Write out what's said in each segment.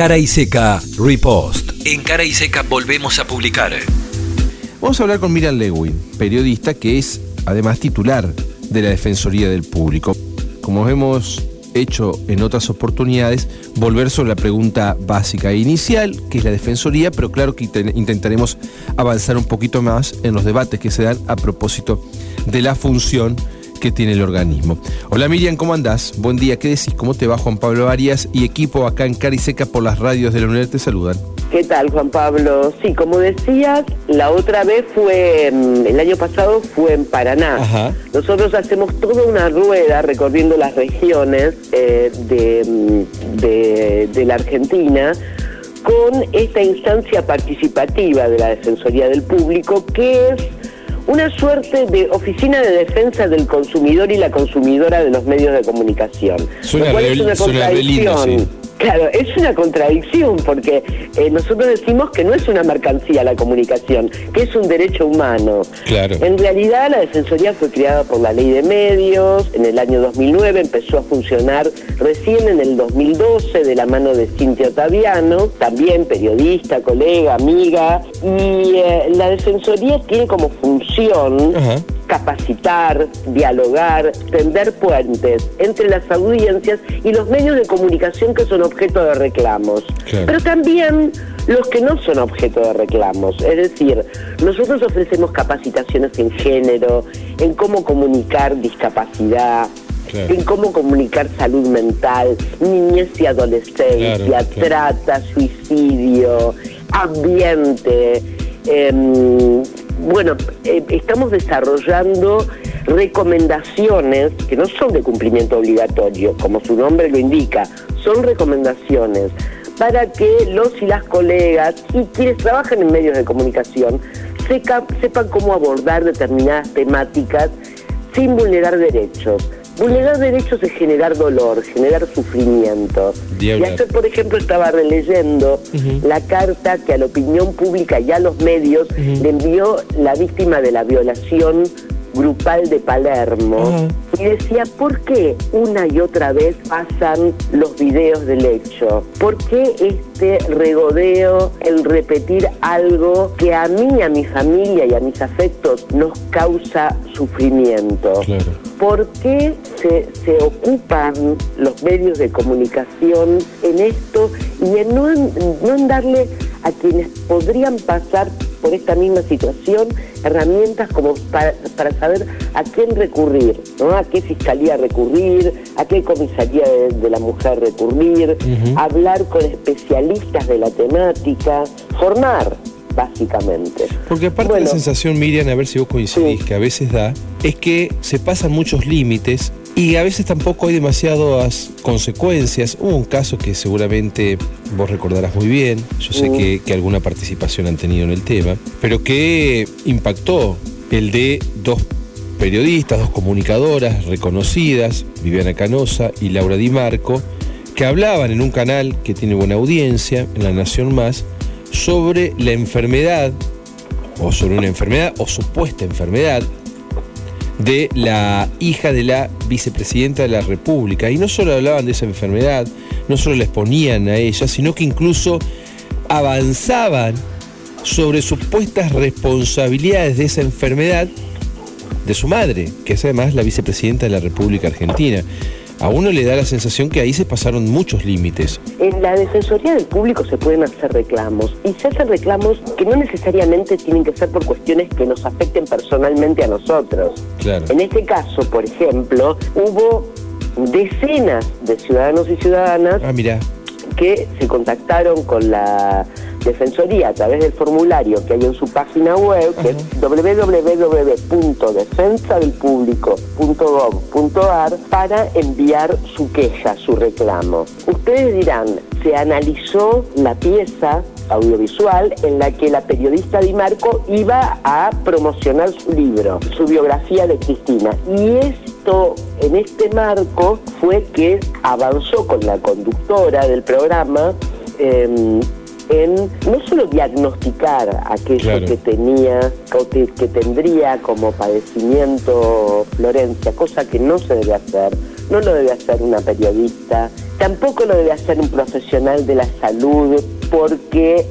Cara y Seca Repost. En Cara y Seca volvemos a publicar. Vamos a hablar con Miriam Lewin, periodista que es además titular de la Defensoría del Público. Como hemos hecho en otras oportunidades, volver sobre la pregunta básica e inicial, que es la Defensoría, pero claro que intentaremos avanzar un poquito más en los debates que se dan a propósito de la función que tiene el organismo. Hola Miriam, ¿cómo andás? Buen día, ¿qué decís? ¿Cómo te va Juan Pablo Arias y equipo acá en Cariseca por las radios de la UNED? Te saludan. ¿Qué tal, Juan Pablo? Sí, como decías, la otra vez fue, mm, el año pasado fue en Paraná. Nosotros hacemos toda una rueda recorriendo las regiones eh, mm, de, de la Argentina con esta instancia participativa de la Defensoría del Público, que es una suerte de oficina de defensa del consumidor y la consumidora de los medios de comunicación. Suena, es una contradicción. Claro, es una contradicción porque eh, nosotros decimos que no es una mercancía la comunicación, que es un derecho humano. Claro. En realidad la Defensoría fue creada por la Ley de Medios, en el año 2009 empezó a funcionar recién en el 2012 de la mano de Cintia Otaviano, también periodista, colega, amiga, y eh, la Defensoría tiene como función capacitar, dialogar, tender puentes entre las audiencias y los medios de comunicación que son objeto de reclamos. Pero también los que no son objeto de reclamos. Es decir, nosotros ofrecemos capacitaciones en género, en cómo comunicar discapacidad, en cómo comunicar salud mental, niñez y adolescencia, trata, suicidio, ambiente. Em, bueno, eh, estamos desarrollando recomendaciones que no son de cumplimiento obligatorio, como su nombre lo indica, son recomendaciones para que los y las colegas y quienes trabajan en medios de comunicación sepan cómo abordar determinadas temáticas sin vulnerar derechos. Vulnerar derechos es generar dolor, generar sufrimiento. Y ayer, por ejemplo, estaba releyendo la carta que a la opinión pública y a los medios le envió la víctima de la violación grupal de Palermo y decía, ¿por qué una y otra vez pasan los videos del hecho? ¿Por qué este regodeo, el repetir algo que a mí, a mi familia y a mis afectos nos causa sufrimiento? ¿Por qué se, se, ocupan los medios de comunicación en esto y en no, no en darle a quienes podrían pasar por esta misma situación herramientas como para, saber a quién recurrir, ¿no? a qué fiscalía recurrir, a qué comisaría de, la mujer recurrir, hablar con especialistas de la temática, formar básicamente. Porque aparte de la sensación, Miriam, a ver si vos coincidís, que a veces da, es que se pasan muchos límites y a veces tampoco hay demasiadas consecuencias. Hubo un caso que seguramente vos recordarás muy bien, yo sé que, que, alguna participación han tenido en el tema, pero que impactó el de dos periodistas, dos comunicadoras reconocidas, Viviana Canosa y Laura Di Marco, que hablaban en un canal que tiene buena audiencia, en La Nación Más, sobre la enfermedad, o sobre una enfermedad, o supuesta enfermedad, de la hija de la vicepresidenta de la República. Y no solo hablaban de esa enfermedad, no solo la exponían a ella, sino que incluso avanzaban sobre supuestas responsabilidades de esa enfermedad de su madre, que es además la vicepresidenta de la República Argentina a uno le da la sensación que ahí se pasaron muchos límites. En la Defensoría del Público se pueden hacer reclamos y se hacen reclamos que no necesariamente tienen que ser por cuestiones que nos afecten personalmente a nosotros. Claro. En este caso, por ejemplo, hubo decenas de ciudadanos y ciudadanas ah, que se contactaron con la Defensoría a través del formulario que hay en su página web, que es www.defensadelpublico.gov.ar, para enviar su queja, su reclamo. Ustedes dirán, se analizó la pieza audiovisual en la que la periodista Di Marco iba a promocionar su libro, su biografía de Cristina. Y esto, en este marco, fue que avanzó con la conductora del programa em, en no solo diagnosticar aquello que tenía o que, tendría como padecimiento Florencia, cosa que no se debe hacer, no lo debe hacer una periodista, tampoco lo debe hacer un profesional de la salud, porque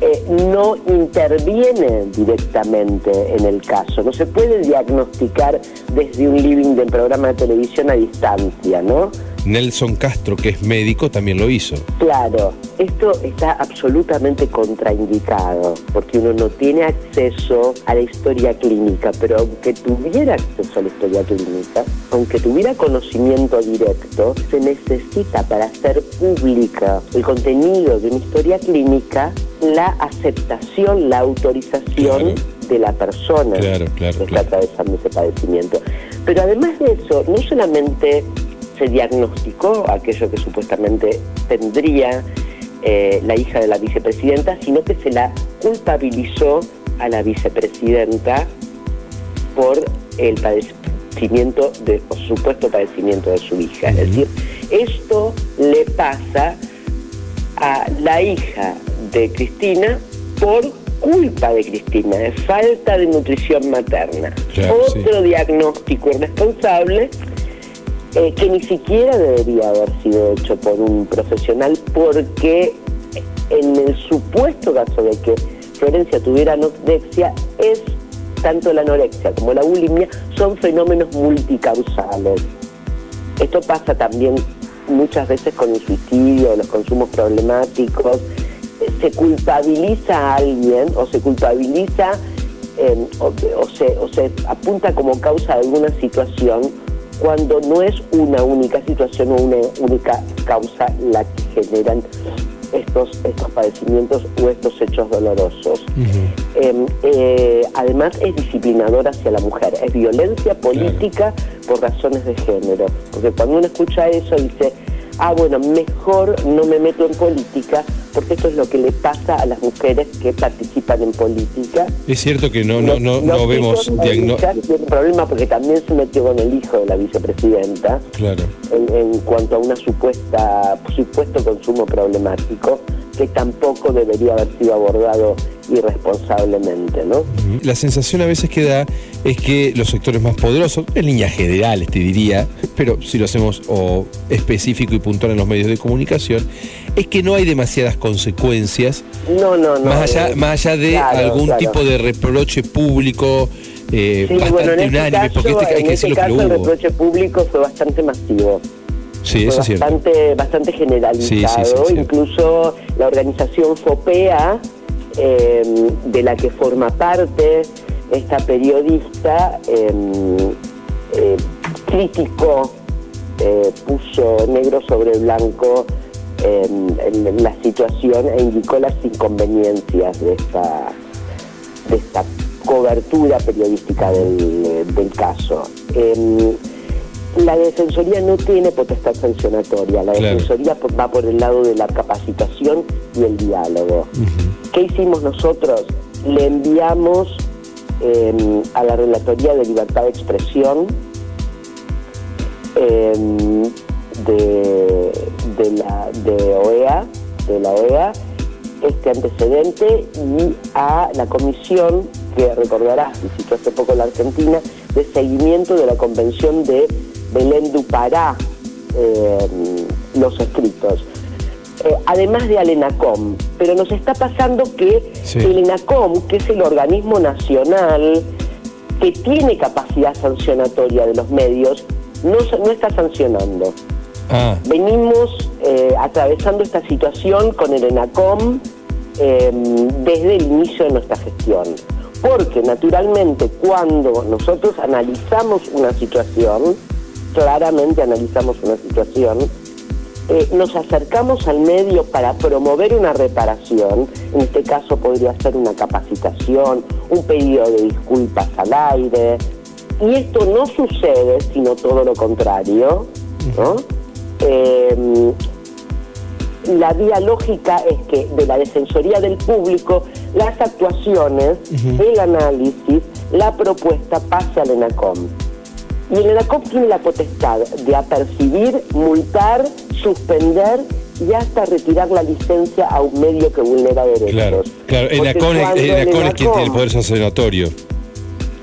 eh, no interviene directamente en el caso. No se puede diagnosticar desde un living de programa de televisión a distancia, ¿no? Nelson Castro, que es médico, también lo hizo. Claro, esto está absolutamente contraindicado, porque uno no tiene acceso a la historia clínica, pero aunque tuviera acceso a la historia clínica, aunque tuviera conocimiento directo, se necesita para hacer pública el contenido de una historia clínica la aceptación, la autorización de la persona claro, que está atravesando ese padecimiento. Pero además de eso, no solamente se diagnosticó aquello que supuestamente tendría eh, la hija de la vicepresidenta, sino que se la culpabilizó a la vicepresidenta por el padecimiento, de, o supuesto padecimiento de su hija. Es decir, esto le pasa a la hija de Cristina por culpa de Cristina, de falta de nutrición materna. Otro diagnóstico irresponsable eh, que ni siquiera debería haber sido hecho por un profesional porque en el supuesto caso de que Florencia tuviera anorexia es tanto la anorexia como la bulimia son fenómenos multicausales. Esto pasa también muchas veces con el suicidio, los consumos problemáticos. Se culpabiliza a alguien o se culpabiliza eh, o, se, o se apunta como causa de alguna situación cuando no es una única situación o una única causa la que generan estos, estos padecimientos o estos hechos dolorosos. Em, eh, además es disciplinador hacia la mujer, es violencia política por razones de género, porque cuando uno escucha eso dice, ah, bueno, mejor no me meto en política porque esto es lo que le pasa a las mujeres que participan en política. Es cierto que no, no, no, no vemos diagnóstico. problema porque también se metió con el hijo de la vicepresidenta claro. en, cuanto a una supuesta supuesto consumo problemático que tampoco debería haber sido abordado irresponsablemente, ¿no? La sensación a veces que da es que los sectores más poderosos, en líneas generales te diría, pero si lo hacemos o específico y puntual en los medios de comunicación, es que no hay demasiadas consecuencias. No, no, no. Más allá, eh, más allá de algún tipo de reproche público. Eh, bastante este unánime, porque este, hay que este decirlo caso, el reproche público fue bastante masivo. Sí, eso bastante, es bastante generalizado. Incluso la organización FOPEA, em, de la que forma parte esta periodista, em, eh, criticó, eh, puso negro sobre blanco en la situación e indicó las inconveniencias de esta, de esta cobertura periodística del, del caso. Em, la Defensoría no tiene potestad sancionatoria, la Defensoría va por el lado de la capacitación y el diálogo. ¿Qué hicimos nosotros? Le enviamos em, a la Relatoría de Libertad de Expresión em, de, de, la de OEA, de la OEA, este antecedente y a la comisión que recordarás, visitó hace poco la Argentina, de seguimiento de la Convención de Belén Dupará, eh, los escritos. Eh, además de al ENACOM, pero nos está pasando que el ENACOM, que es el organismo nacional que tiene capacidad sancionatoria de los medios, no, no está sancionando. Ah. Venimos eh, atravesando esta situación con el ENACOM em, desde el inicio de nuestra gestión. Porque naturalmente cuando nosotros analizamos una situación, claramente analizamos una situación, eh, nos acercamos al medio para promover una reparación, en este caso podría ser una capacitación, un pedido de disculpas al aire, y esto no sucede, sino todo lo contrario, ¿no? Em, la vía lógica es que de la Defensoría del Público las actuaciones, el análisis, la propuesta pase al ENACOM. Y el ENACOM tiene la potestad de apercibir, multar, suspender y hasta retirar la licencia a un medio que vulnera derechos. Claro, claro. ENACOM, es, quien tiene el poder sancionatorio.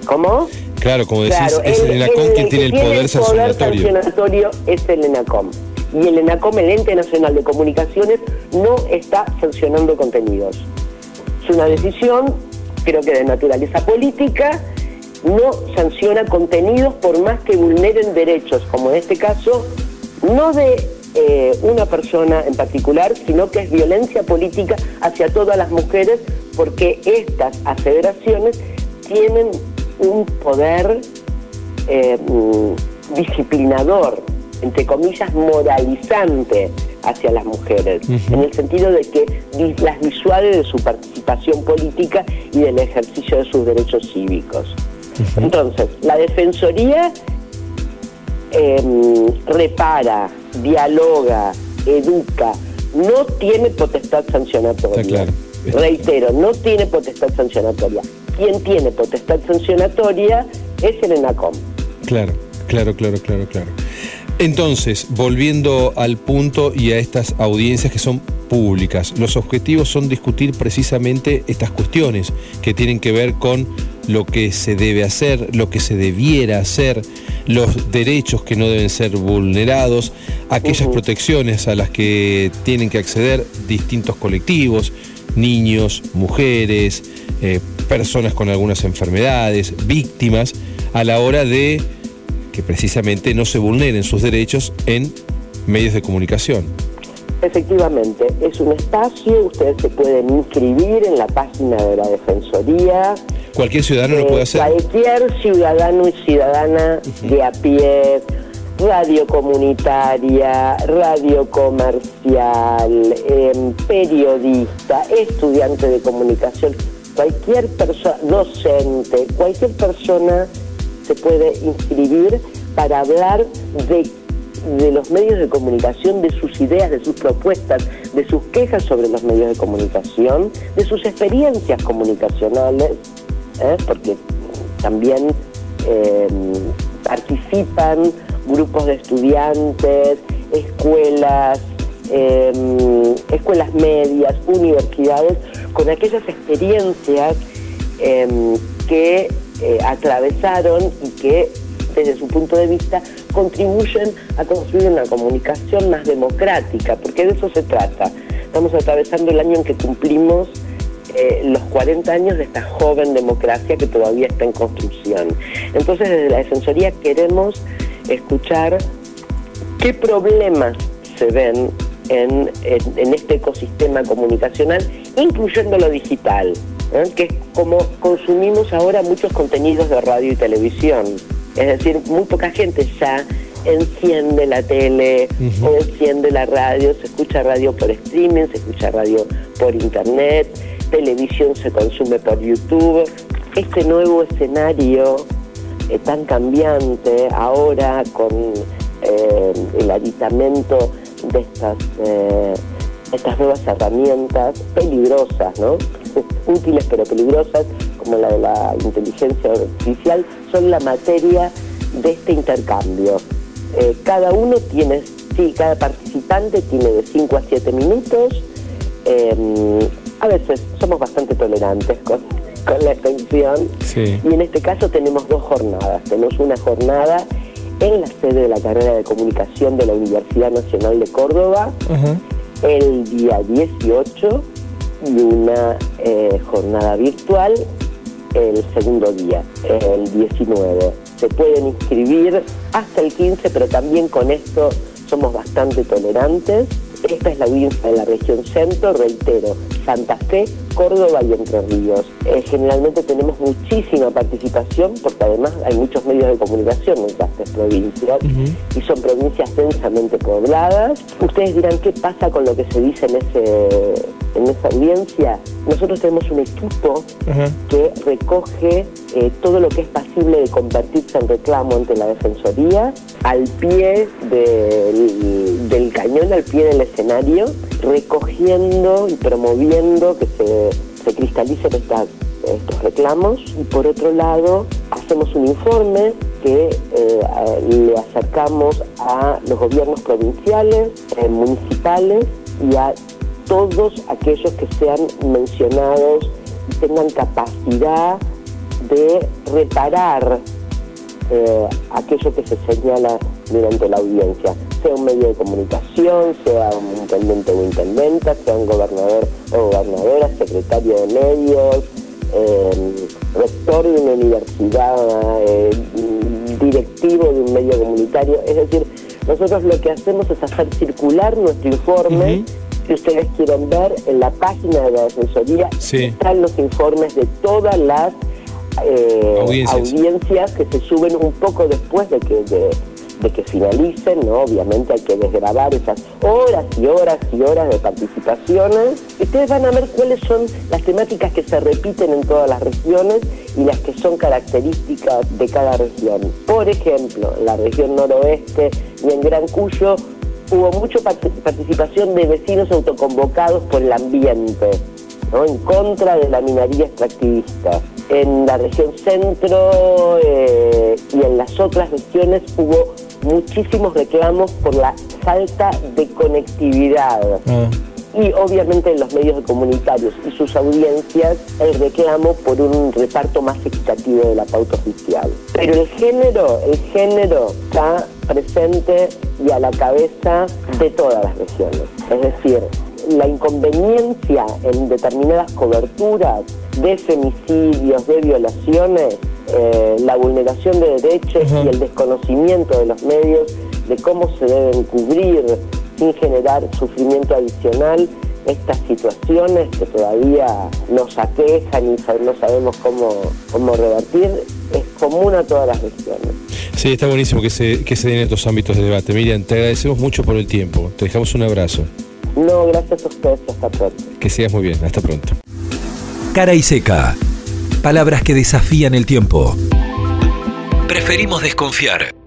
¿Cómo? Claro, como decís, es el, ENACOM quien tiene el poder, sancionatorio. es el ENACOM. Y el ENACOM, el Ente Nacional de Comunicaciones, no está sancionando contenidos. Es una decisión, creo que de naturaleza política, no sanciona contenidos por más que vulneren derechos, como en este caso, no de eh, una persona en particular, sino que es violencia política hacia todas las mujeres, porque estas aseveraciones tienen un poder eh, mm, disciplinador, entre comillas, moralizante hacia las mujeres, en el sentido de que las disuade de su participación política y del ejercicio de sus derechos cívicos. Entonces, la Defensoría em, repara, dialoga, educa, no tiene potestad sancionatoria. Reitero, no tiene potestad sancionatoria. Quien tiene potestad sancionatoria es el ENACOM. Claro, claro, claro, claro, claro. Entonces, volviendo al punto y a estas audiencias que son públicas, los objetivos son discutir precisamente estas cuestiones que tienen que ver con lo que se debe hacer, lo que se debiera hacer, los derechos que no deben ser vulnerados, aquellas protecciones a las que tienen que acceder distintos colectivos, niños, mujeres, eh, personas con algunas enfermedades, víctimas, a la hora de que precisamente no se vulneren sus derechos en medios de comunicación. Efectivamente, es un espacio, ustedes se pueden inscribir en la página de la Defensoría. Cualquier ciudadano lo puede hacer. Cualquier ciudadano y ciudadana de a pie, radio comunitaria, radio comercial, em, periodista, estudiante de comunicación, cualquier persona, docente, cualquier persona se puede inscribir para hablar de, de los medios de comunicación, de sus ideas, de sus propuestas, de sus quejas sobre los medios de comunicación, de sus experiencias comunicacionales, ¿eh? porque también em, participan grupos de estudiantes, escuelas, em, escuelas medias, universidades, con aquellas experiencias em, que eh, atravesaron y que desde su punto de vista contribuyen a construir una comunicación más democrática, porque de eso se trata. Estamos atravesando el año en que cumplimos eh, los 40 años de esta joven democracia que todavía está en construcción. Entonces desde la Defensoría queremos escuchar qué problemas se ven en, este ecosistema comunicacional, incluyendo lo digital, ¿eh? que es como consumimos ahora muchos contenidos de radio y televisión. Es decir, muy poca gente ya enciende la tele o enciende la radio, se escucha radio por streaming, se escucha radio por internet, televisión se consume por YouTube. Este nuevo escenario eh, tan cambiante ahora con eh, el aditamento de estas, estas nuevas herramientas peligrosas, ¿no? útiles pero peligrosas, como la de la inteligencia artificial, son la materia de este intercambio. cada uno tiene, sí, cada participante tiene de 5 a 7 minutos. a veces somos bastante tolerantes con, con la extensión. Y en este caso tenemos dos jornadas. Tenemos una jornada en la sede de la carrera de comunicación de la Universidad Nacional de Córdoba el día 18 y una eh, jornada virtual el segundo día, el 19. Se pueden inscribir hasta el 15, pero también con esto somos bastante tolerantes. Esta es la audiencia de la región centro, reitero, Santa Fe, Córdoba y Entre Ríos. Eh, generalmente tenemos muchísima participación porque además hay muchos medios de comunicación en estas tres provincias y son provincias densamente pobladas. Ustedes dirán qué pasa con lo que se dice en, ese, en esa audiencia. Nosotros tenemos un equipo que recoge eh, todo lo que es pasible de convertirse en reclamo ante la Defensoría al pie del, del cañón, al pie del escenario, recogiendo y promoviendo que se cristalicen estos reclamos. Y por otro lado hacemos un informe que eh, le acercamos a los gobiernos provinciales, eh, municipales y a todos aquellos que sean mencionados y tengan capacidad de reparar eh, aquello que se señala durante la audiencia, sea un medio de comunicación, sea un intendente o intendenta, sea un gobernador o gobernadora, secretario de medios, eh, rector de una universidad, eh, directivo de un medio comunitario. Es decir, nosotros lo que hacemos es hacer circular nuestro informe. Si ustedes quieren ver, en la página de la Defensoría están los informes de todas las eh, audiencias. que se suben un poco después de que de que finalicen, ¿no? Obviamente hay que desgrabar esas horas y horas y horas de participaciones. Ustedes van a ver cuáles son las temáticas que se repiten en todas las regiones y las que son características de cada región. Por ejemplo, en la región noroeste y en Gran Cuyo hubo mucha participación de vecinos autoconvocados por el ambiente, ¿no? en contra de la minería extractivista. En la región centro eh, y en las otras regiones hubo muchísimos reclamos por la falta de conectividad. Ah. Y obviamente en los medios comunitarios y sus audiencias el reclamo por un reparto más equitativo de la pauta oficial. Pero el género, el género está presente y a la cabeza de todas las regiones. Es decir, la inconveniencia en determinadas coberturas de femicidios, de violaciones, eh, la vulneración de derechos y el desconocimiento de los medios de cómo se deben cubrir sin generar sufrimiento adicional estas situaciones que todavía nos aquejan y no sabemos cómo, cómo revertir, es común a todas las regiones. Sí, está buenísimo que se, que se den estos ámbitos de debate. Miriam, te agradecemos mucho por el tiempo. Te dejamos un abrazo. No, gracias a ustedes. Hasta pronto. Que sigas muy bien. Hasta pronto. Cara y seca. Palabras que desafían el tiempo. Preferimos desconfiar.